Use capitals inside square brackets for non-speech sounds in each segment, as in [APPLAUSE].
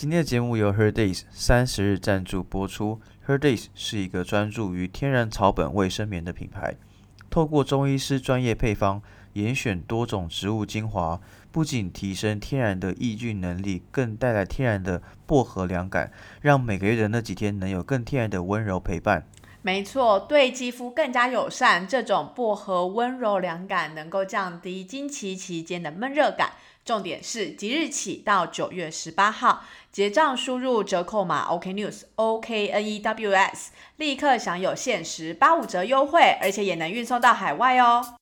今天的节目由 Her Days 三十日赞助播出。Her Days 是一个专注于天然草本卫生棉的品牌，透过中医师专业配方，严选多种植物精华，不仅提升天然的抑菌能力，更带来天然的薄荷凉感，让每个月的那几天能有更天然的温柔陪伴。没错，对肌肤更加友善。这种薄荷温柔凉感能够降低经期期间的闷热感。重点是即日起到九月十八号结账，输入折扣码 OK News O K N E W S，立刻享有限时八五折优惠，而且也能运送到海外哦。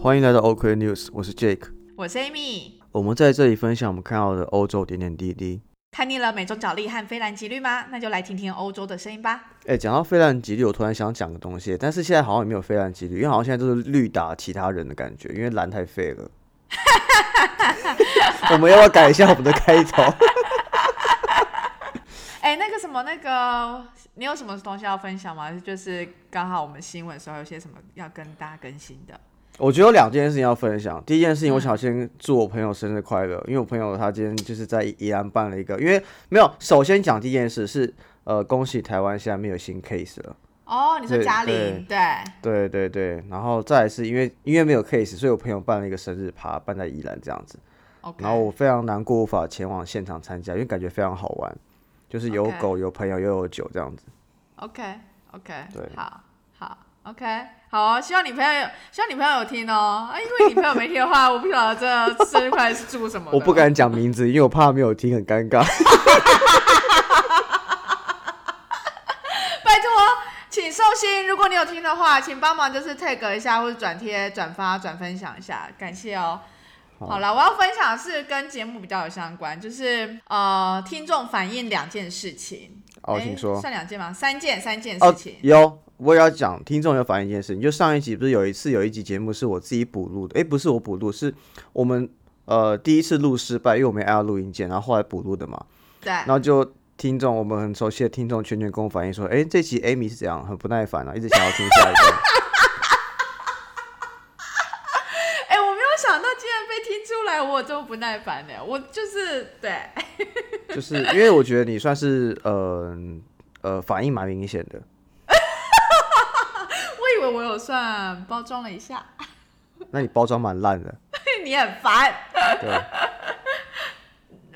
欢迎来到 OK News，我是 Jake，我是 Amy。我们在这里分享我们看到的欧洲点点滴滴。看腻了美洲角力和菲兰吉律吗？那就来听听欧洲的声音吧。哎，讲到菲兰吉律，我突然想讲个东西，但是现在好像也没有菲兰吉律，因为好像现在都是绿打其他人的感觉，因为蓝太废了。[LAUGHS] 我们要不要改一下我们的开头？[LAUGHS] 哎，那个什么，那个你有什么东西要分享吗？就是刚好我们新闻时候有些什么要跟大家更新的。我觉得有两件事情要分享。第一件事情，我想先祝我朋友生日快乐，因为我朋友他今天就是在宜兰办了一个，因为没有。首先讲第一件事是，呃，恭喜台湾现在没有新 case 了。哦，你说嘉玲？对对对对。然后再来是因为因为没有 case，所以我朋友办了一个生日趴，办在宜兰这样子。然后我非常难过，无法前往现场参加，因为感觉非常好玩，就是有狗、有朋友又有酒这样子。OK OK，对，好好 OK。好，希望你朋友有，希望你朋友有听哦。啊，因为你朋友没听的话，[LAUGHS] 我不晓得这生日快乐是祝什么。我不敢讲名字，因为我怕没有听很尴尬。[LAUGHS] 拜托，请寿星，如果你有听的话，请帮忙就是 tag 一下或者转贴、转发、转分享一下，感谢哦。好了，我要分享的是跟节目比较有相关，就是呃，听众反映两件事情。哦，请说。算两件吗？三件，三件事情。有。我也要讲，听众有反映一件事情，就上一集不是有一次有一集节目是我自己补录的，诶，不是我补录，是我们呃第一次录失败，因为我没按到录音键，然后后来补录的嘛。对。然后就听众，我们很熟悉的听众圈圈跟我反映说，诶，这集 Amy 是怎样，很不耐烦啊，一直想要听下一个。[LAUGHS] 哎，我没有想到竟然被听出来我这么不耐烦的，我就是对。[LAUGHS] 就是因为我觉得你算是呃呃反应蛮明显的。算包装了一下，[LAUGHS] 那你包装蛮烂的，[LAUGHS] 你很烦。对，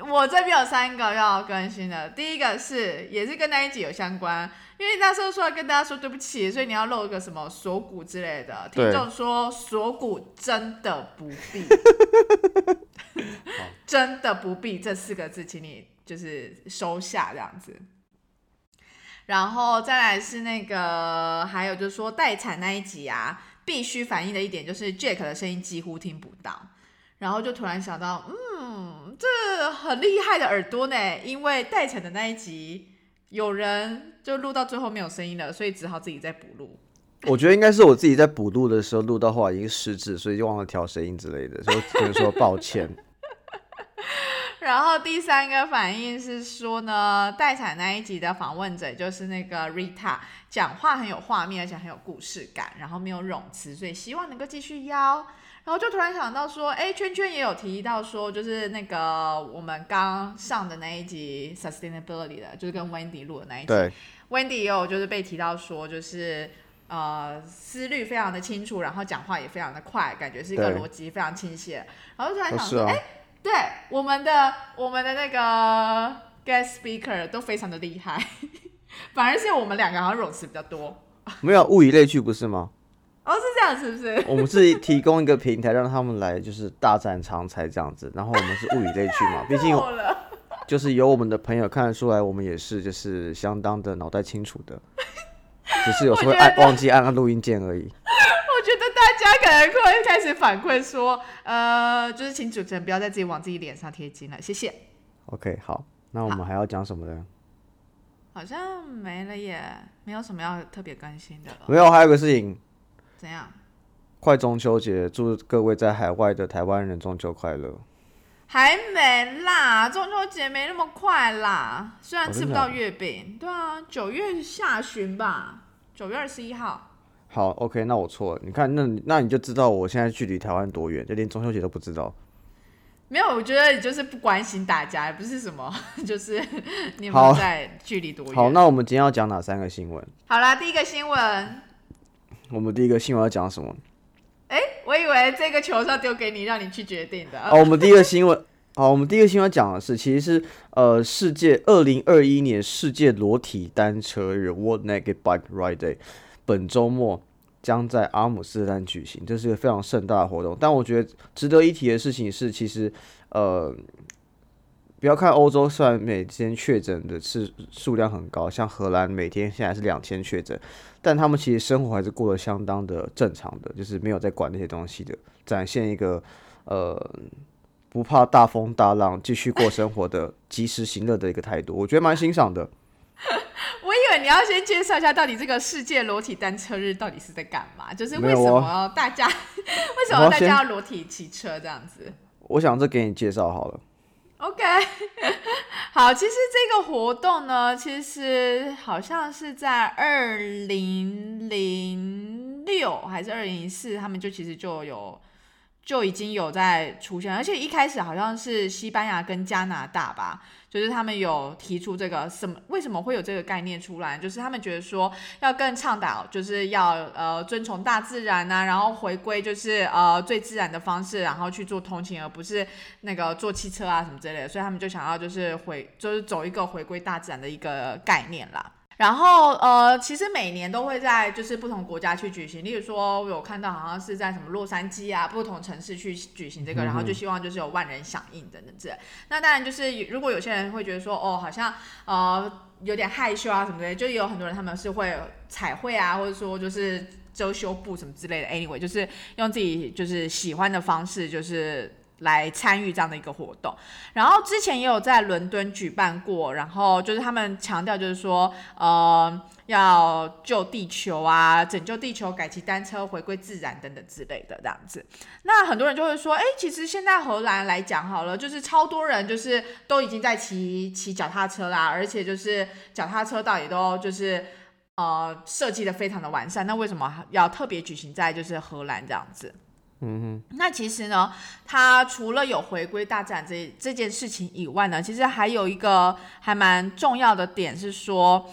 我这边有三个要更新的，第一个是也是跟那一集有相关，因为那时候说要跟大家说对不起，所以你要露一个什么锁骨之类的。听众说锁骨真的不必，[LAUGHS] 真的不必这四个字，请你就是收下这样子。然后再来是那个，还有就是说待产那一集啊，必须反映的一点就是 Jack 的声音几乎听不到。然后就突然想到，嗯，这很厉害的耳朵呢，因为待产的那一集有人就录到最后没有声音了，所以只好自己再补录。我觉得应该是我自己在补录的时候录到后来已经失智，所以就忘了调声音之类的，所以只能说抱歉。[LAUGHS] 然后第三个反应是说呢，待产那一集的访问者就是那个 Rita，讲话很有画面，而且很有故事感，然后没有冗词，所以希望能够继续邀。然后就突然想到说，哎，圈圈也有提到说，就是那个我们刚上的那一集 Sustainability 的，就是跟 Wendy 录的那一集，Wendy 也有就是被提到说，就是呃思虑非常的清楚，然后讲话也非常的快，感觉是一个逻辑非常清晰。然后突然想说，哎。对，我们的我们的那个 guest speaker 都非常的厉害，[LAUGHS] 反而是我们两个好像冗词比较多。没有物以类聚，不是吗？哦，是这样，是不是？[LAUGHS] 我们是提供一个平台，让他们来就是大展长才这样子。然后我们是物以类聚嘛，[LAUGHS] 毕竟就是有我们的朋友看得出来，我们也是就是相当的脑袋清楚的，只是有时候按忘记按录音键而已。大家可能开始反馈说，呃，就是请主持人不要再自己往自己脸上贴金了，谢谢。OK，好，那我们还要讲什么呢？好像没了耶，没有什么要特别更新的了。没有，还有个事情。怎样？快中秋节，祝各位在海外的台湾人中秋快乐。还没啦，中秋节没那么快啦。虽然哦吃不到月饼，对啊，九月下旬吧，九月二十一号。好，OK，那我错了。你看，那你那你就知道我现在距离台湾多远，就连中秋节都不知道。没有，我觉得你就是不关心大家，也不是什么，[LAUGHS] 就是你有没有在距离多远？好，那我们今天要讲哪三个新闻？好啦，第一个新闻，我们第一个新闻要讲什么？哎、我以为这个球是要丢给你，让你去决定的。哦，我们第一个新闻，好，我们第一个新闻讲的是，其实是呃，世界二零二一年世界裸体单车日 （World Naked Bike Ride Day） 本周末将在阿姆斯特丹举行，这是一个非常盛大的活动。但我觉得值得一提的事情是，其实呃，不要看欧洲，虽然每天确诊的是数量很高，像荷兰每天现在是两千确诊，但他们其实生活还是过得相当的正常的，就是没有在管那些东西的，展现一个呃不怕大风大浪，继续过生活的及时行乐的一个态度，我觉得蛮欣赏的。[LAUGHS] 我以为你要先介绍一下，到底这个世界裸体单车日到底是在干嘛？就是为什么大家 [LAUGHS] 为什么大家要裸体骑车这样子我想这给你介绍好了。？OK，[LAUGHS] 好，其实这个活动呢，其实好像是在二零零六还是二零零四，他们就其实就有就已经有在出现，而且一开始好像是西班牙跟加拿大吧，就是他们有提出这个什么为什么会有这个概念出来，就是他们觉得说要更倡导，就是要呃遵从大自然呐、然后回归就是呃最自然的方式，然后去做通勤，而不是那个坐汽车啊什么之类的，所以他们就想要就是回就是走一个回归大自然的一个概念啦。然后呃，其实每年都会在就是不同国家去举行，例如说我有看到好像是在什么洛杉矶啊，不同城市去举行这个，然后就希望就是有万人响应等等之类。那当然就是如果有些人会觉得说哦，好像呃有点害羞啊什么的，就有很多人他们是会彩绘啊，或者说就是遮羞布什么之类的。Anyway，就是用自己就是喜欢的方式，就是。来参与这样的一个活动，然后之前也有在伦敦举办过，然后就是他们强调就是说，呃，要救地球啊，拯救地球，改骑单车，回归自然等等之类的这样子。那很多人就会说，哎，其实现在荷兰来讲好了，就是超多人就是都已经在骑骑脚踏车啦，而且就是脚踏车道也都就是呃设计的非常的完善。那为什么要特别举行在就是荷兰这样子？嗯那其实呢，他除了有回归大战这这件事情以外呢，其实还有一个还蛮重要的点是说，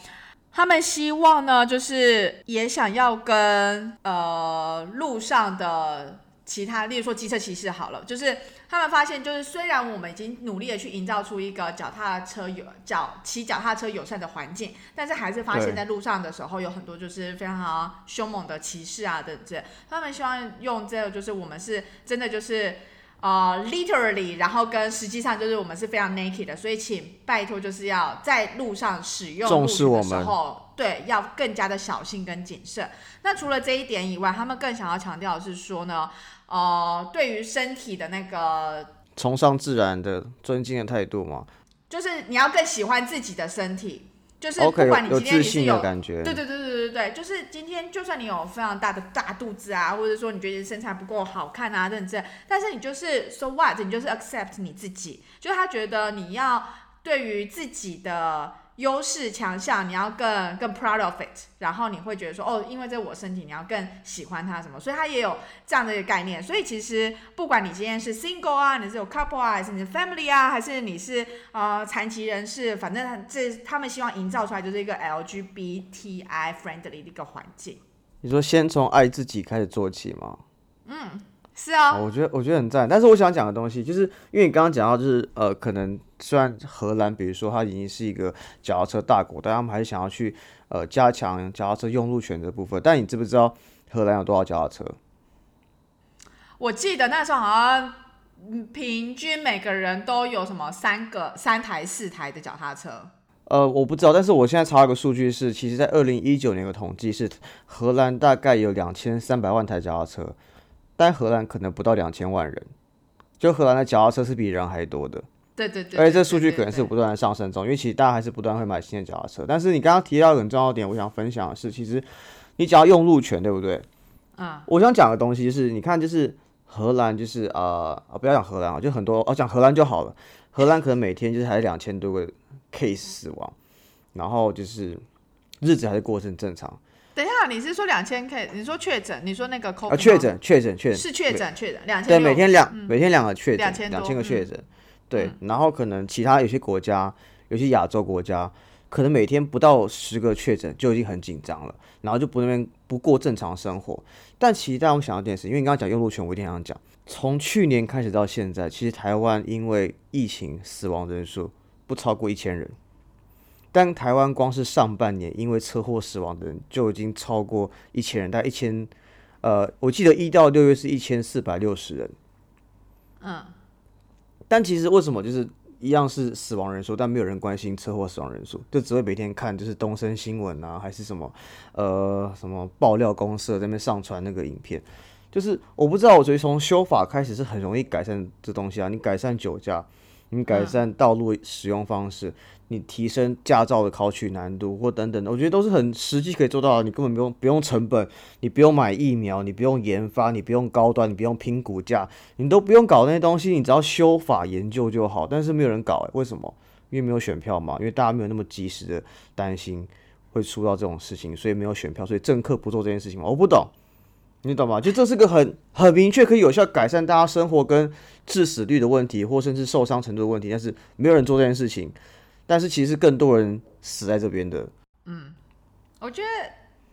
他们希望呢，就是也想要跟呃路上的其他，例如说机车骑士好了，就是他们发现，就是虽然我们已经努力的去营造出一个脚踏车友脚骑脚踏车友善的环境，但是还是发现，在路上的时候有很多就是非常凶猛的骑士啊等等，他们希望用这个，就是我们是真的就是。呃，literally，然后跟实际上就是我们是非常 naked 的，所以请拜托就是要在路上使用的视我们时候，对，要更加的小心跟谨慎。那除了这一点以外，他们更想要强调的是说呢，呃，对于身体的那个，崇尚自然的尊敬的态度嘛。就是你要更喜欢自己的身体，就是不 OK，管你有今天你是自信的感觉。对对对对对对，就是今天就算你有非常大的大肚子啊，或者说你觉得身材不够好看啊，等等之类，但是你就是 so what，你就是 accept 你自己，就是他觉得你要对于自己的优势强项，你要更更 proud of it，然后你会觉得说哦，因为这是我身体，你要更喜欢它什么，所以他也有这样的一个概念。所以其实不管你今天是 single 啊，你是有 couple 啊，还是你是 family 啊，还是你是呃残疾人士，反正这他们希望营造出来就是一个 LGBTI friendly 的一个环境。你说先从爱自己开始做起吗？是啊、哦，我觉得我觉得很赞，但是我想讲的东西，就是因为你刚刚讲到，就是呃，可能虽然荷兰，比如说它已经是一个脚踏车大国，但他们还是想要去呃加强脚踏车用路权这部分。但你知不知道荷兰有多少脚踏车？我记得那时候好像嗯平均每个人都有什么三个、三台、四台的脚踏车。呃，我不知道，但是我现在查了个数据是，其实在二零一九年的统计是，荷兰大概有两千三百万台脚踏车，但荷兰可能不到两千万人，就荷兰的脚踏车是比人还多的。对对对而且这数据对可能是不断的上升中，因为其实大家还是不断会买新的脚踏车。但是你刚刚提到一个很重要的点，我想分享的是，其实你只要用路权，对不对？啊，我想讲的东西是，你看，就是荷兰就是啊啊，不要讲荷兰啊，就很多哦，讲荷兰就好了。荷兰可能每天就是还两千多个 case 死亡，然后就是日子还是过得很正常。你是说两千 K？你说确诊？你说那个 COVID 啊，确诊，确诊，确诊是确诊，确诊两千对，每天两每天两个确诊，2000两多千个确诊，对，然后可能其他有些国家，有些亚洲国家，可能每天不到十个确诊就已经很紧张了，然后就不那边不过正常生活。但其实大家有想到一件事，因为你刚刚讲用路权，我一定想讲，从去年开始到现在，其实台湾因为疫情死亡人数不超过一千人。但台湾光是上半年因为车祸死亡的人就已经超过一千人，大概一千，呃，我记得一到六月是一千四百六十人。嗯，但其实为什么就是一样是死亡人数，但没有人关心车祸死亡人数，就只会每天看就是东森新闻啊，还是什么呃什么爆料公社在那边上传那个影片，就是我不知道，我觉得从修法开始是很容易改善这东西啊，你改善酒驾，你改善道路使用方式，你提升驾照的考取难度或等等的，我觉得都是很实际可以做到的。你根本不用不用成本，你不用买疫苗，你不用研发，你不用高端，你不用拼股价，你都不用搞那些东西，你只要修法研究就好。但是没有人搞、欸，为什么？因为没有选票嘛，因为大家没有那么及时的担心会出到这种事情，所以没有选票，所以政客不做这件事情嘛。我不懂，你懂吗？就这是个很很明确可以有效改善大家生活跟致死率的问题，或甚至受伤程度的问题，但是没有人做这件事情。但是其实更多人死在这边的，嗯我觉得，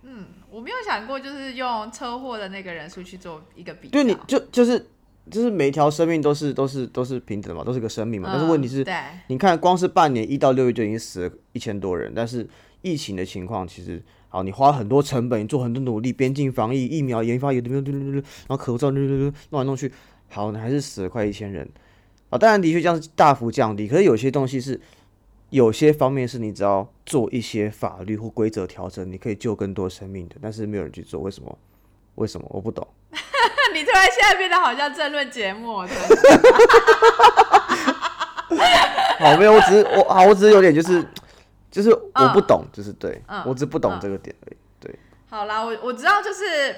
嗯，我没有想过就是用车祸的那个人数去做一个比较。对，你就就是就是每一条生命都是都是都是平等的嘛，都是个生命嘛。但是问题是，你看光是半年一到六月就已经死了一千多人，但是疫情的情况其实，好，你花很多成本，你做很多努力，边境防疫、疫苗研发，有的然后口罩弄来弄去，好，你还是死了快一千人啊。当然的确这样是大幅降低，可是有些东西是。有些方面是你只要做一些法律或规则调整，你可以救更多生命的，但是没有人去做，为什么？为什么？我不懂。你突然现在变得好像政论节目，[LAUGHS] 好，没有，我只是我好，我只是有点就是就是我不懂，就是对嗯我只不懂嗯这个点而已。对，好啦，我我知道，就是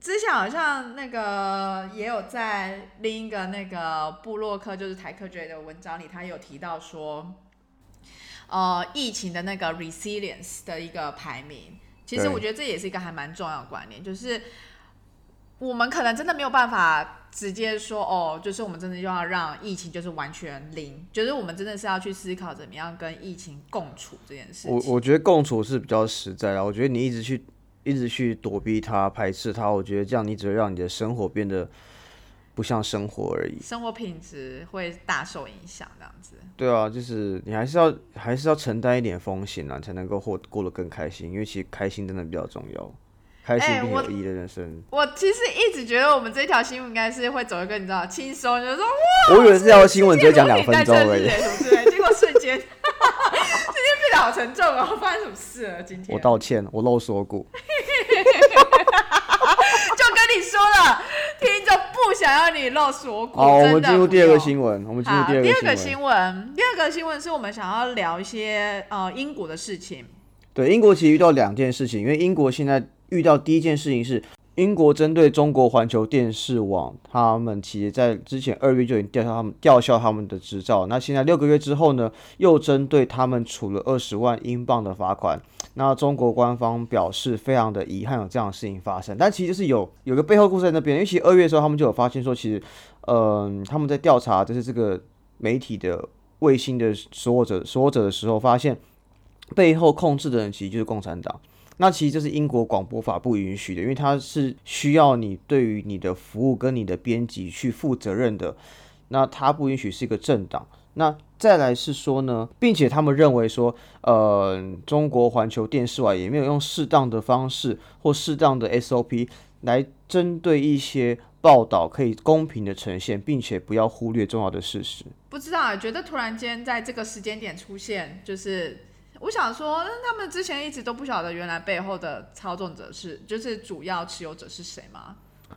之前好像那个也有在另一个那个布洛克，就是台客觉的文章里，他有提到说，呃，疫情的那个 resilience 的一个排名。其实我觉得这也是一个还蛮重要的观念，就是我们可能真的没有办法直接说哦，就是我们真的就要让疫情就是完全零，就是我们真的是要去思考怎么样跟疫情共处这件事情。我我觉得共处是比较实在的。我觉得你一直去一直去躲避它、排斥它，我觉得这样你只会让你的生活变得不像生活而已。生活品质会大受影响，这样子。对啊，就是你还是要还是要承担一点风险啊，才能够过过得更开心。因为其实开心真的比较重要，开心并有意义的人生。我其实一直觉得我们这条新闻应该是会走一个你知道轻松，就是说哇，我以为这条新闻只会讲两分钟而已世界如你。在这日什么之类，结果瞬间，[LAUGHS] 瞬间变得好沉重哦，发生什么事了？今天我道歉，我漏锁骨。[LAUGHS] 就跟你说了，听众不想要你露锁骨。好，我们进入第二个新闻。我们进入，第二个。新闻，第二个新闻是我们想要聊一些呃英国的事情。对，英国其实遇到两件事情，因为英国现在遇到第一件事情是，英国针对中国环球电视网，他们其实在之前二月就已经吊销他们吊销他们的执照，那现在六个月之后呢，又针对他们处了二十万英镑的罚款。那中国官方表示非常的遗憾有这样的事情发生，但其实是有有个背后故事在那边，因为其实二月的时候他们就有发现说，其实，嗯、他们在调查就是这个媒体的卫星的所有者所有者的时候，发现背后控制的人其实就是共产党。那其实这是英国广播法不允许的，因为它是需要你对于你的服务跟你的编辑去负责任的。那它不允许是一个政党。那再来是说呢，并且他们认为说，呃，中国环球电视网也没有用适当的方式或适当的 SOP 来针对一些报道可以公平的呈现，并且不要忽略重要的事实。不知道啊，觉得突然间在这个时间点出现，就是我想说，那他们之前一直都不晓得原来背后的操纵者是，就是主要持有者是谁吗？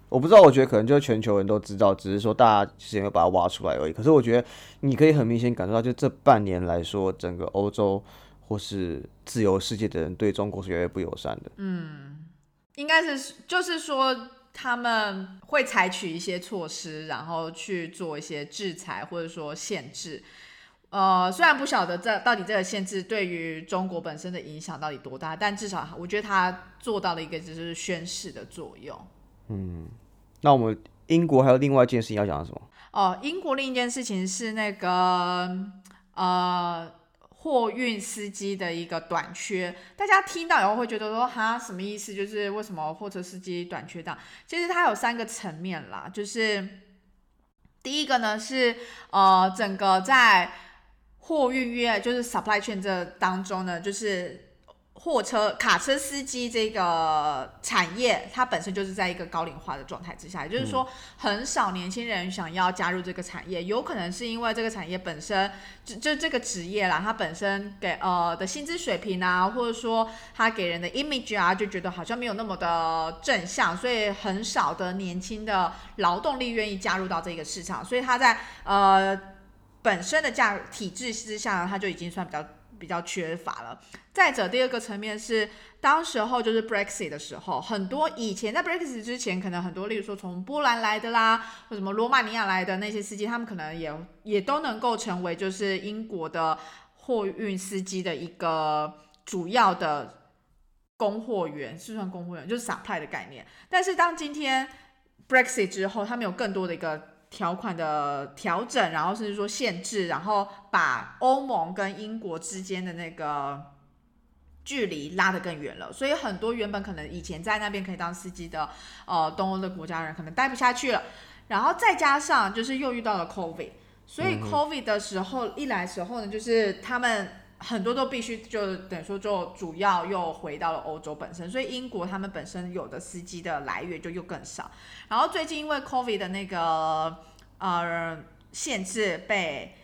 我不知道，我觉得可能就是全球人都知道，只是说大家之前没有把它挖出来而已。可是我觉得你可以很明显感受到，就这半年来说，整个欧洲或是自由世界的人对中国是越来越不友善的。嗯应该是就是说，他们会采取一些措施，然后去做一些制裁或者说限制。呃，虽然不晓得这到底这个限制对于中国本身的影响到底多大，但至少我觉得它做到了一个就是宣示的作用。嗯，那我们英国还有另外一件事情要讲的什么？哦，英国另一件事情是那个呃货运司机的一个短缺，大家听到以后会觉得说哈什么意思？就是为什么货车司机短缺到？其实它有三个层面啦，就是第一个呢是呃整个在货运业就是 supply chain 这当中呢，就是货车、卡车司机这个产业，它本身就是在一个高龄化的状态之下，也就是说，很少年轻人想要加入这个产业，有可能是因为这个产业本身就就这个职业啦，它本身给呃的薪资水平啊，或者说它给人的 image 啊，就觉得好像没有那么的正向，所以很少的年轻的劳动力愿意加入到这个市场，所以它在呃。本身的价体制之下呢，它就已经算比较比较缺乏了。再者，第二个层面是，当时候就是 Brexit 的时候，很多以前在 Brexit 之前，可能很多，例如说从波兰来的啦，或什么罗马尼亚来的那些司机，他们可能也也都能够成为就是英国的货运司机的一个主要的供货源，是算供货源，就是 supply 的概念。但是当今天 Brexit 之后，他们有更多的一个。条款的调整，然后甚至说限制，然后把欧盟跟英国之间的那个距离拉得更远了。所以很多原本可能以前在那边可以当司机的，呃，东欧的国家人可能待不下去了。然后再加上就是又遇到了 COVID，所以 COVID 的时候一来时候呢，就是他们。很多都必须就等于说就主要又回到了欧洲本身，所以英国他们本身有的司机的来源就又更少。然后最近因为 COVID 的那个呃限制被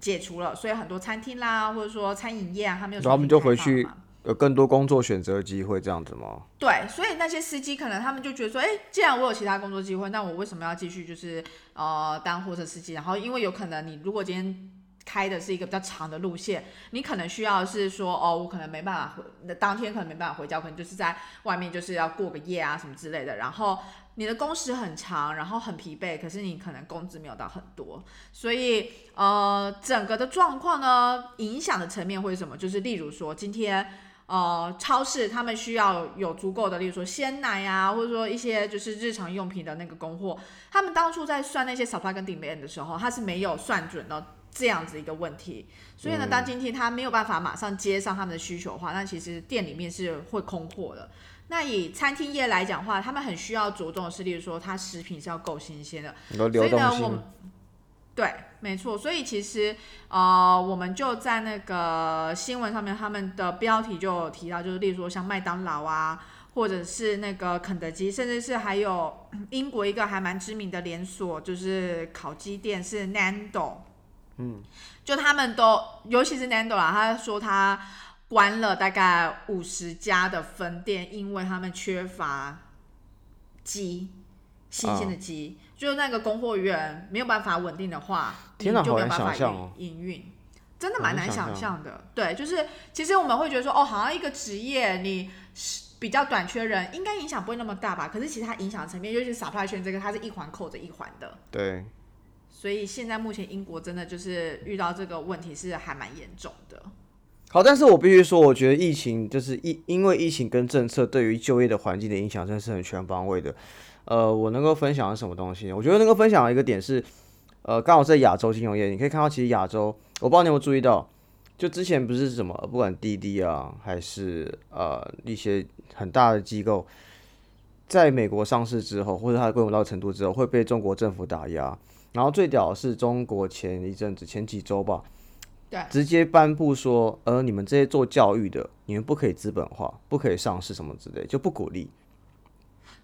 解除了，所以很多餐厅啦或者说餐饮业啊，他们有他们就回去有更多工作选择机会这样子吗？对，所以那些司机可能他们就觉得说，哎，既然我有其他工作机会，那我为什么要继续就是呃当货车司机？然后因为有可能你如果今天开的是一个比较长的路线，你可能需要是说，哦，我可能没办法回，那当天可能没办法回家，可能就是在外面就是要过个夜啊什么之类的。然后你的工时很长，然后很疲惫，可是你可能工资没有到很多，所以呃，整个的状况呢，影响的层面会是什么？就是例如说，今天呃，超市他们需要有足够的，例如说鲜奶啊，或者说一些就是日常用品的那个供货，他们当初在算那些 supply 跟 demand 的时候，他是没有算准的。这样子一个问题，所以呢，当今天他没有办法马上接上他们的需求的话，那其实店里面是会空货的。那以餐厅业来讲话，他们很需要着重的是，例如说，它食品是要够新鲜的。所以呢，我们对，没错。所以其实呃，我们就在那个新闻上面，他们的标题就有提到，就是例如说像麦当劳啊，或者是那个肯德基，甚至是还有英国一个还蛮知名的连锁，就是烤鸡店是 Nando。嗯，就他们都，尤其是 Nando 啊，他说他关了大概五十家的分店，因为他们缺乏鸡，新鲜的鸡，就那个供货源没有办法稳定的话，天就没有办法营营运，真的蛮难想象的。对，就是其实我们会觉得说，哦，好像一个职业你比较短缺人，应该影响不会那么大吧？可是其实它影响层面，尤其是 supply chain 这个，它是一环扣着一环的。对。所以现在目前英国真的就是遇到这个问题是还蛮严重的。好，但是我必须说，我觉得疫情就是疫，因为疫情跟政策对于就业的环境的影响真的是很全方位的。呃，我能够分享的什么东西？我觉得能够分享的一个点是，呃，刚好在亚洲金融业，你可以看到其实亚洲，我不知道你有没有注意到，就之前不是什么，不管滴滴啊，还是呃一些很大的机构，在美国上市之后，或者它规模到程度之后，会被中国政府打压。然后最屌的是中国前一阵子前几周吧，对，直接颁布说，呃，你们这些做教育的，你们不可以资本化，不可以上市什么之类，就不鼓励。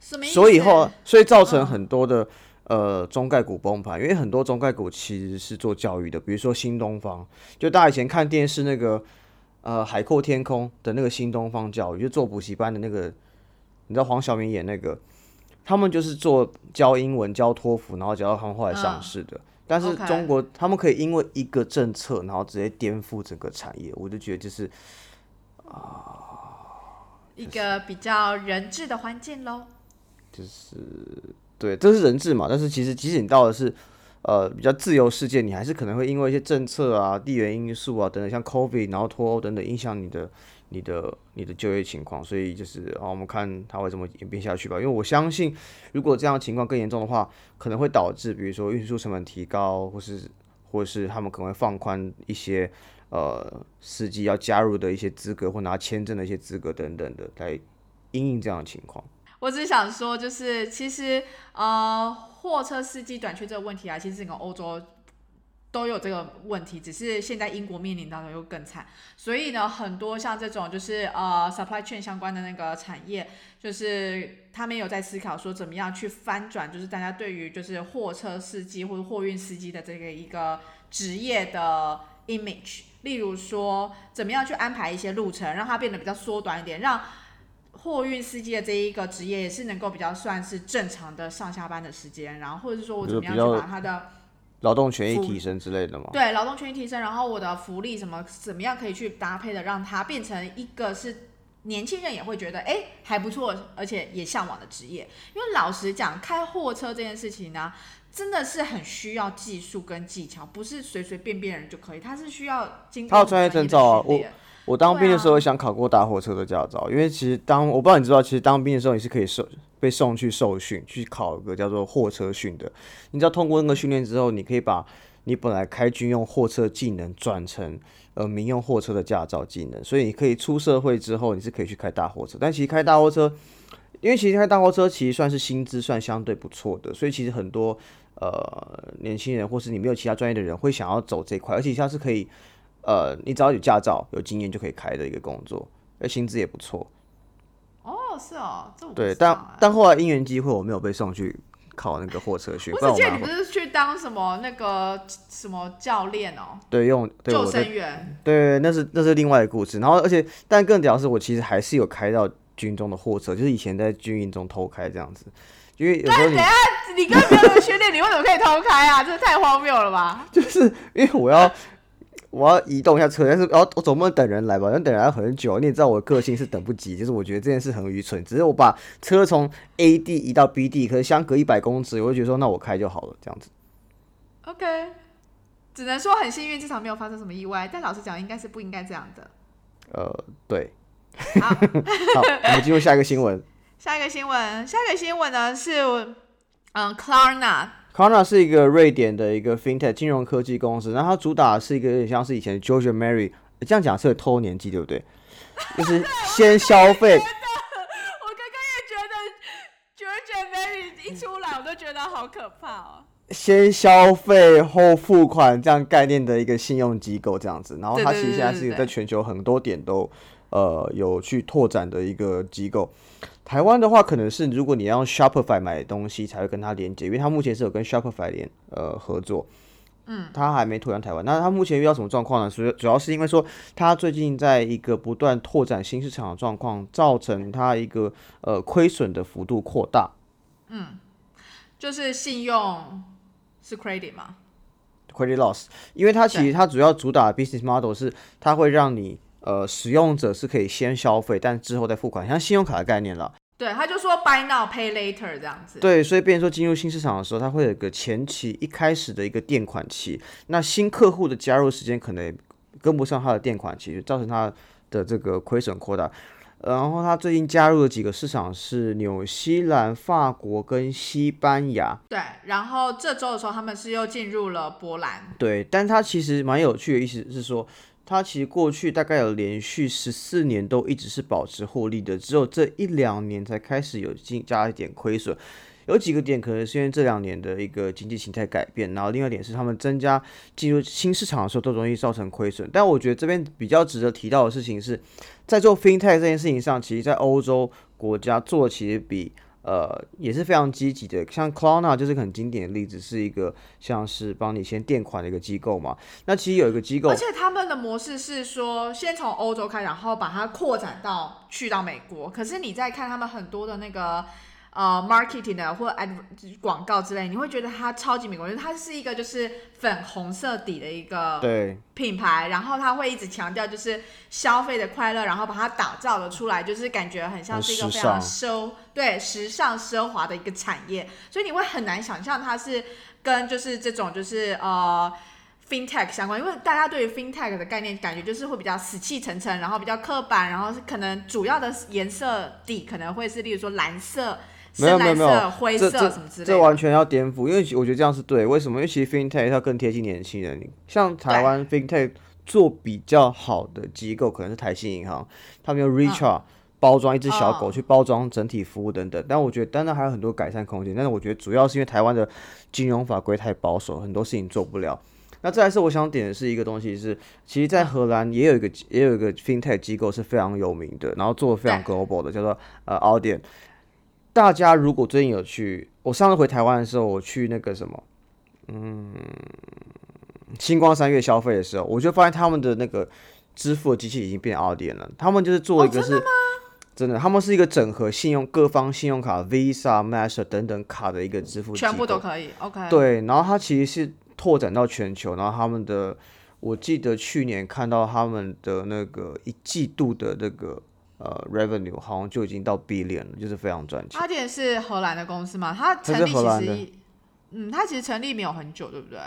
所以后，所以造成很多的呃中概股崩盘，因为很多中概股其实是做教育的，比如说新东方，就大家以前看电视那个呃海阔天空的那个新东方教育，就做补习班的那个，你知道黄晓明演那个。他们就是做教英文、教托福，然后教到他们后来上市的。但是中国他们可以因为一个政策，然后直接颠覆整个产业，我就觉得就是啊，一个比较人治的环境喽。就是对，这是人质嘛。但是其实即使你到的是呃比较自由世界，你还是可能会因为一些政策啊、地缘因素啊等等，像 COVID 然后脱欧等等，影响你的。你的你的就业情况，所以就是啊，我们看它会怎么演变下去吧。因为我相信，如果这样情况更严重的话，可能会导致比如说运输成本提高，或是或是他们可能会放宽一些呃司机要加入的一些资格或拿签证的一些资格等等的，来应应这样的情况。我只想说，就是其实呃，货车司机短缺这个问题啊，其实整个欧洲。都有这个问题，只是现在英国面临到的又更惨，所以呢，很多像这种就是呃 supply chain 相关的那个产业，就是他们有在思考说怎么样去翻转，就是大家对于就是货车司机或者货运司机的这个一个职业的 image，例如说怎么样去安排一些路程，让它变得比较缩短一点，让货运司机的这一个职业也是能够比较算是正常的上下班的时间，然后或者是说我怎么样去把它的。劳动权益提升之类的吗？对，劳动权益提升，然后我的福利什么怎么样可以去搭配的，让它变成一个是年轻人也会觉得哎还不错，而且也向往的职业。因为老实讲，开货车这件事情呢，真的是很需要技术跟技巧，不是随随便便人就可以，它是需要经过专业证照啊。我我当兵的时候想考过大货车的驾照，因为其实当我不知道你知道，其实当兵的时候你是可以受。被送去受训，去考个叫做货车训的。你知道通过那个训练之后，你可以把你本来开军用货车技能转成呃民用货车的驾照技能，所以你可以出社会之后，你是可以去开大货车。但其实开大货车，因为其实开大货车其实算是薪资算相对不错的，所以其实很多呃年轻人或是你没有其他专业的人会想要走这块，而且它是可以呃你只要有驾照有经验就可以开的一个工作，而薪资也不错。哦，是哦，这对，但但后来因缘机会，我没有被送去考那个货车训。我记得你不是去当什么那个什么教练哦？对，用救生员。对，那是那是另外的故事。然后，而且但更屌是，我其实还是有开到军中的货车，就是以前在军营中偷开这样子。因为有时候你，你跟别人训练，你为什么可以偷开啊？这太荒谬了吧？[LAUGHS] 就是因为我要。我要移动一下车，但是然后我总不能等人来吧？要等人来很久，你也知道我的个性是等不及，就是我觉得这件事很愚蠢。只是我把车从 A 地移到 B 地，可是相隔一百公尺，我就觉得说那我开就好了，这样子。OK，只能说很幸运，至少没有发生什么意外。但老实讲，应该是不应该这样的。呃，对。好，[LAUGHS] 好，我们进入下一个新闻。下一个新闻，下一个新闻呢是嗯，Klarna。K a r n a 是一个瑞典的一个 FinTech 金融科技公司，然后它主打是一个有点像是以前 George Mary 这样讲是偷年纪对不对？[LAUGHS] 就是先消费。我刚刚也觉得 George Mary 一出来我都觉得好可怕哦。先消费后付款这样概念的一个信用机构这样子，然后它其实现在是在全球很多点都呃有去拓展的一个机构。台湾的话，可能是如果你要用 Shopify 买东西，才会跟它连接，因为它目前是有跟 Shopify 连呃合作，嗯，它还没拓展台湾。那它目前遇到什么状况呢？主主要是因为说，它最近在一个不断拓展新市场的状况，造成它一个呃亏损的幅度扩大。嗯，就是信用是 credit 吗？credit loss，因为它其实它主要主打 business model 是它会让你。呃，使用者是可以先消费，但之后再付款，像信用卡的概念了。对，他就说 buy now pay later 这样子。对，所以变说进入新市场的时候，它会有一个前期一开始的一个垫款期，那新客户的加入时间可能跟不上它的垫款期，造成它的这个亏损扩大。然后它最近加入的几个市场是纽西兰、法国跟西班牙。对，然后这周的时候他们是又进入了波兰。对，但它其实蛮有趣的意思是说。它其实过去大概有连续十四年都一直是保持获利的，只有这一两年才开始有进加一点亏损。有几个点可能是因为这两年的一个经济形态改变，然后另外一点是他们增加进入新市场的时候都容易造成亏损。但我觉得这边比较值得提到的事情是在做 FinTech 这件事情上，其实在欧洲国家做其实比。呃，也是非常积极的，像 c l o n a 就是很经典的例子，是一个像是帮你先垫款的一个机构嘛。那其实有一个机构，而且他们的模式是说，先从欧洲开，然后把它扩展到去到美国。可是你在看他们很多的那个呃 marketing 的或 ad 广告之类，你会觉得它超级美国，就是它是一个就是粉红色底的一个对，品牌，然后它会一直强调就是消费的快乐，然后把它打造了出来，就是感觉很像是一个非常尚奢对时尚奢华的一个产业，所以你会很难想象它是跟就是这种就是呃。FinTech 相关，因为大家对于 FinTech 的概念感觉就是会比较死气沉沉，然后比较刻板，然后是可能主要的颜色底可能会是例如说蓝色、没有没有没有，灰色这这什么之类的。这完全要颠覆，因为我觉得这样是对。为什么？因为其实 FinTech 它更贴近年轻人，像台湾 FinTech 做比较好的机构可能是台信银行，他们用 Richard、包装一只小狗嗯去包装整体服务等等。但我觉得当然还有很多改善空间，但是我觉得主要是因为台湾的金融法规太保守，很多事情做不了。那再来是我想点的是一个东西是，其实，在荷兰也有一个也有一个 FinTech 机构是非常有名的，然后做的非常 global 的，叫做呃 Audien。大家如果最近有去，我上次回台湾的时候，我去那个什么，嗯，星光三月消费的时候，我就发现他们的那个支付的机器已经变 Audien 了。他们就是做一个是、真的，他们是一个整合信用各方信用卡 Visa、Master 等等卡的一个支付全部都可以，OK。对，然后它其实是拓展到全球，然后他们的，我记得去年看到他们的那个一季度的那个呃 revenue 好像就已经到 billion 了，就是非常赚钱。阿典是荷兰的公司嘛？它成立其实，嗯，它其实成立没有很久，对不对？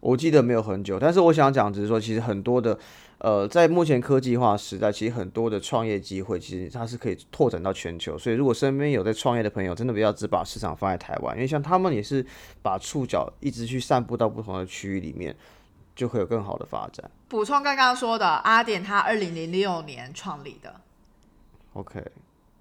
我记得没有很久，但是我想讲只是说，其实很多的呃，在目前科技化时代，其实很多的创业机会，其实它是可以拓展到全球。所以如果身边有在创业的朋友，真的不要只把市场放在台湾，因为像他们也是把触角一直去散布到不同的区域里面，就会有更好的发展。补充刚刚说的，阿典他二零零六年创立的。OK，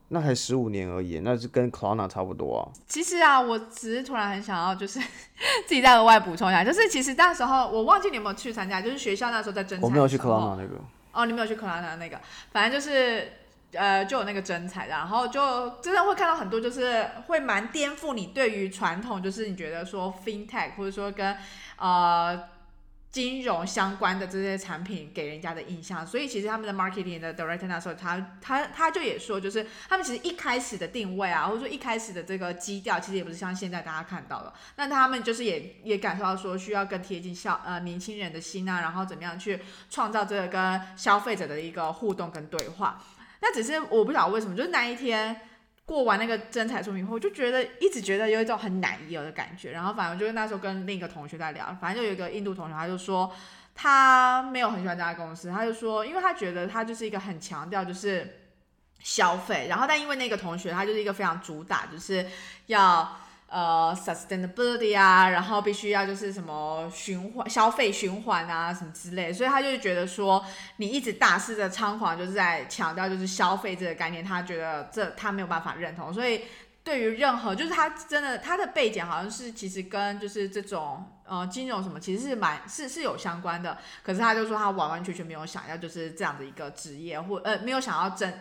那才十五年而已，那是跟 Klarna 差不多啊。其实啊，我只是突然很想要，就是 [LAUGHS] 自己再额外补充一下，就是其实那时候我忘记你有没有去参加，就是学校那时候在征才，我没有去 Klarna 那个，哦，你没有去 Clona 那个，反正就是呃，就有那个真才，然后就真的会看到很多，就是会蛮颠覆你对于传统，就是你觉得说 fintech 或者说跟呃金融相关的这些产品给人家的印象。所以其实他们的 marketing 的 director 那时候他他他就也说，就是他们其实一开始的定位啊，或者说一开始的这个基调，其实也不是像现在大家看到的。那他们就是也也感受到说，需要更贴近消呃年轻人的心啊，然后怎么样去创造这个跟消费者的一个互动跟对话。那只是我不晓得为什么，就是那一天过完那个真彩说明后，我就觉得一直觉得有一种很奶油的感觉。然后反正就是那时候跟另一个同学在聊，反正就有一个印度同学，他就说他没有很喜欢这家公司，他就说，因为他觉得他就是一个很强调就是。消费，然后但因为那个同学他就是一个非常主打，就是要呃 sustainability 啊，然后必须要就是什么循环消费循环啊什么之类，所以他就觉得说你一直大肆的猖狂，就是在强调就是消费这个概念，他觉得这他没有办法认同，所以对于任何就是他真的他的背景好像是其实跟就是这种呃金融什么其实是蛮是是有相关的，可是他就说他完完全全没有想要就是这样的一个职业或呃没有想要争。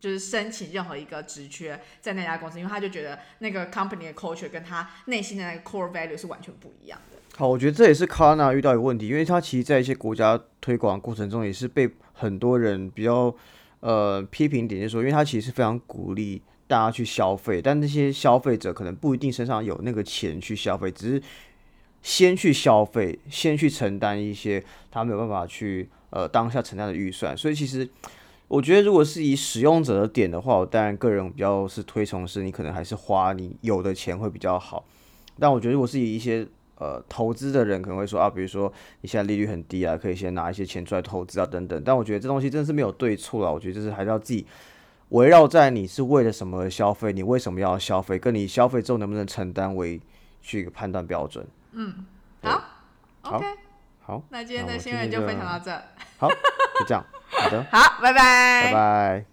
就是申请任何一个职缺在那家公司，因为他就觉得那个 company 的 culture 跟他内心的那个 core value 是完全不一样的。好，我觉得这也是 c a r n a 遇到一个问题，因为它其实在一些国家推广过程中，也是被很多人比较呃批评点，就是说，因为它其实是非常鼓励大家去消费，但那些消费者可能不一定身上有那个钱去消费，只是先去消费，先去承担一些他没有办法去呃当下承担的预算，所以其实。我觉得，如果是以使用者的点的话，我当然个人比较是推崇是，你可能还是花你有的钱会比较好。但我觉得，如果是以一些呃投资的人可能会说啊，比如说你现在利率很低啊，可以先拿一些钱出来投资啊等等。但我觉得这东西真的是没有对错啊，我觉得就是还是要自己围绕在你是为了什么而消费，你为什么要消费，跟你消费之后能不能承担为去一个判断标准。嗯好好，OK，好，那今天的新闻就分享到这，好，就这样，好的，好，拜拜，拜拜。